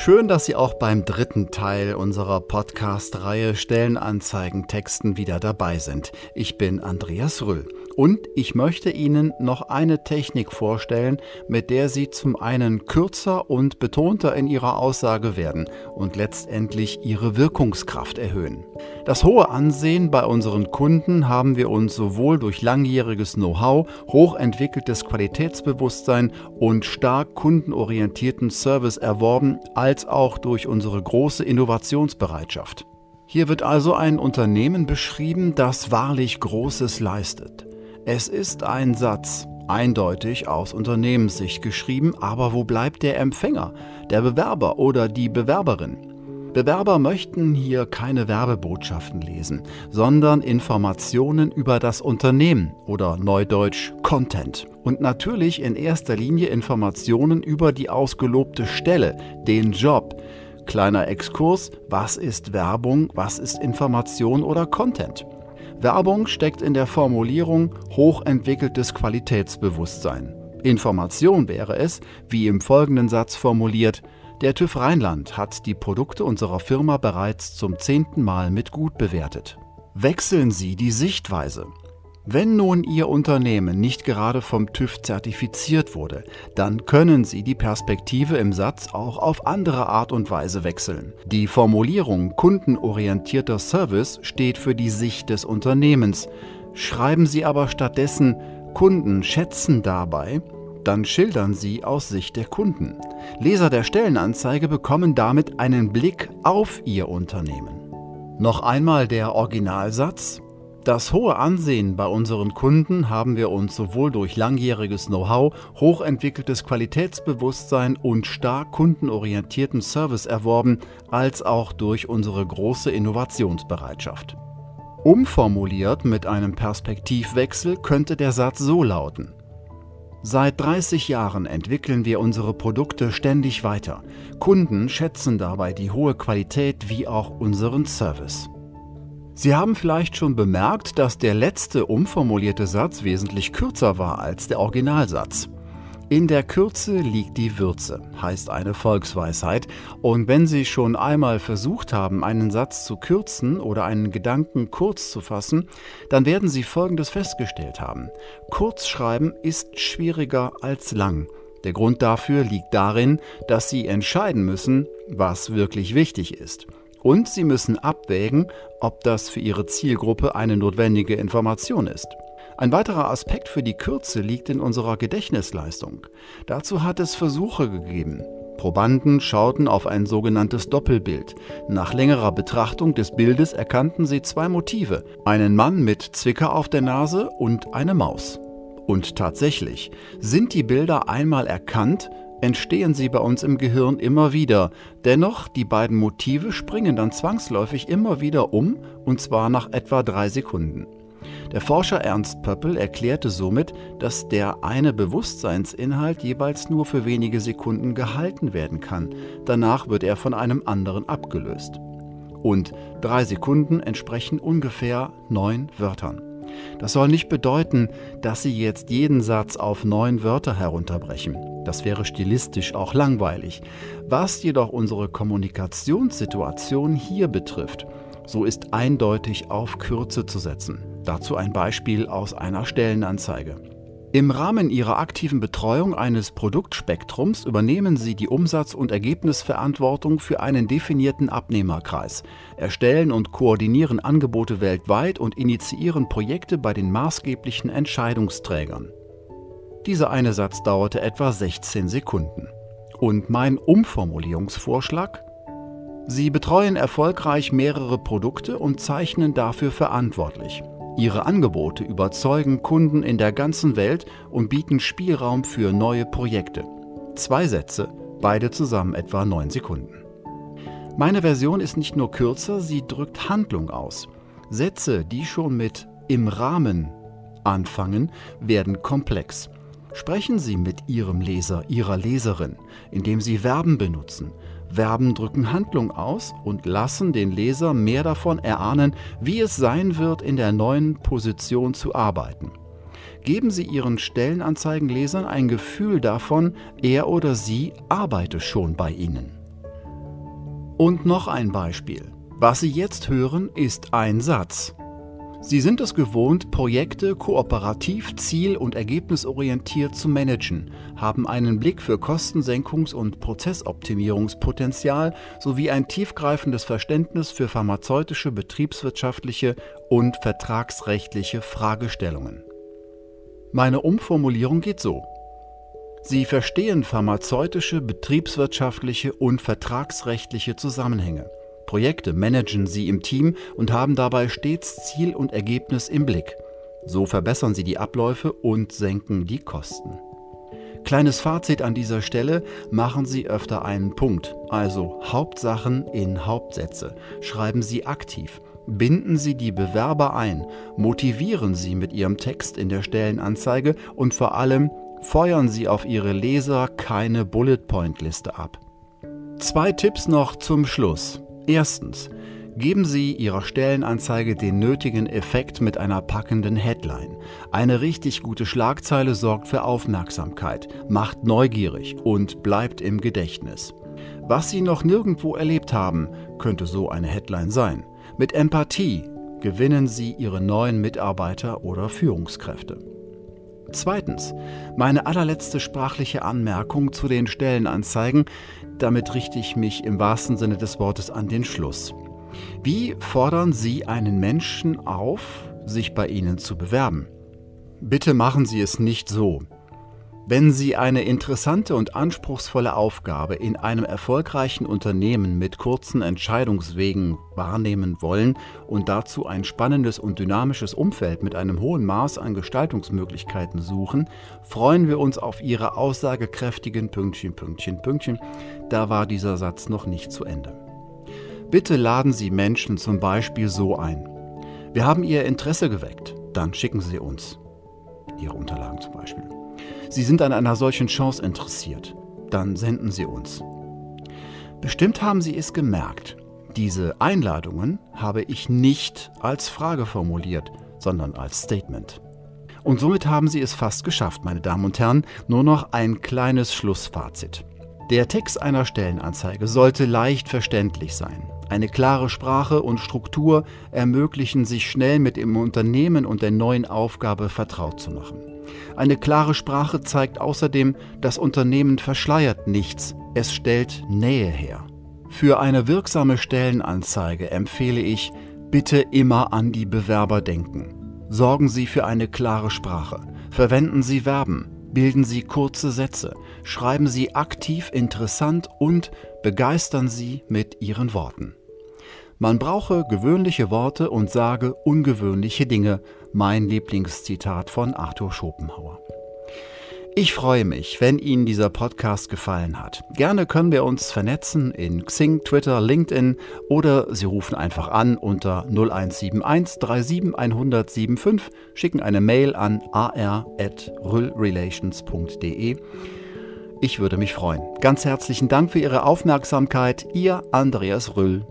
Schön, dass Sie auch beim dritten Teil unserer Podcast-Reihe Stellenanzeigen Texten wieder dabei sind. Ich bin Andreas Rüll und ich möchte Ihnen noch eine Technik vorstellen, mit der Sie zum einen kürzer und betonter in Ihrer Aussage werden und letztendlich Ihre Wirkungskraft erhöhen. Das hohe Ansehen bei unseren Kunden haben wir uns sowohl durch langjähriges Know-how, hochentwickeltes Qualitätsbewusstsein und stark kundenorientierten Service erworben, als auch durch unsere große Innovationsbereitschaft. Hier wird also ein Unternehmen beschrieben, das wahrlich Großes leistet. Es ist ein Satz, eindeutig aus Unternehmenssicht geschrieben, aber wo bleibt der Empfänger, der Bewerber oder die Bewerberin? Bewerber möchten hier keine Werbebotschaften lesen, sondern Informationen über das Unternehmen oder neudeutsch Content. Und natürlich in erster Linie Informationen über die ausgelobte Stelle, den Job. Kleiner Exkurs, was ist Werbung, was ist Information oder Content? Werbung steckt in der Formulierung hochentwickeltes Qualitätsbewusstsein. Information wäre es, wie im folgenden Satz formuliert, der TÜV Rheinland hat die Produkte unserer Firma bereits zum zehnten Mal mit gut bewertet. Wechseln Sie die Sichtweise. Wenn nun Ihr Unternehmen nicht gerade vom TÜV zertifiziert wurde, dann können Sie die Perspektive im Satz auch auf andere Art und Weise wechseln. Die Formulierung kundenorientierter Service steht für die Sicht des Unternehmens. Schreiben Sie aber stattdessen Kunden schätzen dabei, dann schildern Sie aus Sicht der Kunden. Leser der Stellenanzeige bekommen damit einen Blick auf Ihr Unternehmen. Noch einmal der Originalsatz. Das hohe Ansehen bei unseren Kunden haben wir uns sowohl durch langjähriges Know-how, hochentwickeltes Qualitätsbewusstsein und stark kundenorientierten Service erworben, als auch durch unsere große Innovationsbereitschaft. Umformuliert mit einem Perspektivwechsel könnte der Satz so lauten. Seit 30 Jahren entwickeln wir unsere Produkte ständig weiter. Kunden schätzen dabei die hohe Qualität wie auch unseren Service. Sie haben vielleicht schon bemerkt, dass der letzte umformulierte Satz wesentlich kürzer war als der Originalsatz. In der Kürze liegt die Würze, heißt eine Volksweisheit, und wenn Sie schon einmal versucht haben, einen Satz zu kürzen oder einen Gedanken kurz zu fassen, dann werden Sie Folgendes festgestellt haben. Kurzschreiben ist schwieriger als lang. Der Grund dafür liegt darin, dass Sie entscheiden müssen, was wirklich wichtig ist. Und Sie müssen abwägen, ob das für Ihre Zielgruppe eine notwendige Information ist. Ein weiterer Aspekt für die Kürze liegt in unserer Gedächtnisleistung. Dazu hat es Versuche gegeben. Probanden schauten auf ein sogenanntes Doppelbild. Nach längerer Betrachtung des Bildes erkannten sie zwei Motive, einen Mann mit Zwicker auf der Nase und eine Maus. Und tatsächlich, sind die Bilder einmal erkannt, entstehen sie bei uns im Gehirn immer wieder. Dennoch, die beiden Motive springen dann zwangsläufig immer wieder um, und zwar nach etwa drei Sekunden. Der Forscher Ernst Pöppel erklärte somit, dass der eine Bewusstseinsinhalt jeweils nur für wenige Sekunden gehalten werden kann. Danach wird er von einem anderen abgelöst. Und drei Sekunden entsprechen ungefähr neun Wörtern. Das soll nicht bedeuten, dass Sie jetzt jeden Satz auf neun Wörter herunterbrechen. Das wäre stilistisch auch langweilig. Was jedoch unsere Kommunikationssituation hier betrifft, so ist eindeutig auf Kürze zu setzen. Dazu ein Beispiel aus einer Stellenanzeige. Im Rahmen Ihrer aktiven Betreuung eines Produktspektrums übernehmen Sie die Umsatz- und Ergebnisverantwortung für einen definierten Abnehmerkreis, erstellen und koordinieren Angebote weltweit und initiieren Projekte bei den maßgeblichen Entscheidungsträgern. Dieser eine Satz dauerte etwa 16 Sekunden. Und mein Umformulierungsvorschlag? Sie betreuen erfolgreich mehrere Produkte und zeichnen dafür verantwortlich. Ihre Angebote überzeugen Kunden in der ganzen Welt und bieten Spielraum für neue Projekte. Zwei Sätze, beide zusammen etwa 9 Sekunden. Meine Version ist nicht nur kürzer, sie drückt Handlung aus. Sätze, die schon mit im Rahmen anfangen, werden komplex. Sprechen Sie mit Ihrem Leser, Ihrer Leserin, indem Sie Verben benutzen. Verben drücken Handlung aus und lassen den Leser mehr davon erahnen, wie es sein wird, in der neuen Position zu arbeiten. Geben Sie Ihren Stellenanzeigenlesern ein Gefühl davon, er oder sie arbeite schon bei Ihnen. Und noch ein Beispiel. Was Sie jetzt hören, ist ein Satz. Sie sind es gewohnt, Projekte kooperativ, ziel- und ergebnisorientiert zu managen, haben einen Blick für Kostensenkungs- und Prozessoptimierungspotenzial sowie ein tiefgreifendes Verständnis für pharmazeutische, betriebswirtschaftliche und vertragsrechtliche Fragestellungen. Meine Umformulierung geht so. Sie verstehen pharmazeutische, betriebswirtschaftliche und vertragsrechtliche Zusammenhänge. Projekte managen Sie im Team und haben dabei stets Ziel und Ergebnis im Blick. So verbessern Sie die Abläufe und senken die Kosten. Kleines Fazit an dieser Stelle, machen Sie öfter einen Punkt, also Hauptsachen in Hauptsätze. Schreiben Sie aktiv. Binden Sie die Bewerber ein, motivieren Sie mit Ihrem Text in der Stellenanzeige und vor allem feuern Sie auf Ihre Leser keine Bullet-Point-Liste ab. Zwei Tipps noch zum Schluss. Erstens. Geben Sie Ihrer Stellenanzeige den nötigen Effekt mit einer packenden Headline. Eine richtig gute Schlagzeile sorgt für Aufmerksamkeit, macht neugierig und bleibt im Gedächtnis. Was Sie noch nirgendwo erlebt haben, könnte so eine Headline sein. Mit Empathie gewinnen Sie Ihre neuen Mitarbeiter oder Führungskräfte. Zweitens, meine allerletzte sprachliche Anmerkung zu den Stellenanzeigen, damit richte ich mich im wahrsten Sinne des Wortes an den Schluss. Wie fordern Sie einen Menschen auf, sich bei Ihnen zu bewerben? Bitte machen Sie es nicht so. Wenn Sie eine interessante und anspruchsvolle Aufgabe in einem erfolgreichen Unternehmen mit kurzen Entscheidungswegen wahrnehmen wollen und dazu ein spannendes und dynamisches Umfeld mit einem hohen Maß an Gestaltungsmöglichkeiten suchen, freuen wir uns auf Ihre aussagekräftigen Pünktchen, Pünktchen, Pünktchen. Da war dieser Satz noch nicht zu Ende. Bitte laden Sie Menschen zum Beispiel so ein. Wir haben Ihr Interesse geweckt, dann schicken Sie uns Ihre Unterlagen zum Beispiel. Sie sind an einer solchen Chance interessiert, dann senden Sie uns. Bestimmt haben Sie es gemerkt. Diese Einladungen habe ich nicht als Frage formuliert, sondern als Statement. Und somit haben Sie es fast geschafft, meine Damen und Herren. Nur noch ein kleines Schlussfazit. Der Text einer Stellenanzeige sollte leicht verständlich sein. Eine klare Sprache und Struktur ermöglichen sich schnell mit dem Unternehmen und der neuen Aufgabe vertraut zu machen. Eine klare Sprache zeigt außerdem, das Unternehmen verschleiert nichts, es stellt Nähe her. Für eine wirksame Stellenanzeige empfehle ich, bitte immer an die Bewerber denken. Sorgen Sie für eine klare Sprache. Verwenden Sie Verben. Bilden Sie kurze Sätze. Schreiben Sie aktiv interessant und begeistern Sie mit Ihren Worten. Man brauche gewöhnliche Worte und sage ungewöhnliche Dinge, mein Lieblingszitat von Arthur Schopenhauer. Ich freue mich, wenn Ihnen dieser Podcast gefallen hat. Gerne können wir uns vernetzen in Xing, Twitter, LinkedIn oder Sie rufen einfach an unter 0171 37 175, schicken eine Mail an ar.rüllrelations.de. Ich würde mich freuen. Ganz herzlichen Dank für Ihre Aufmerksamkeit. Ihr Andreas Rüll.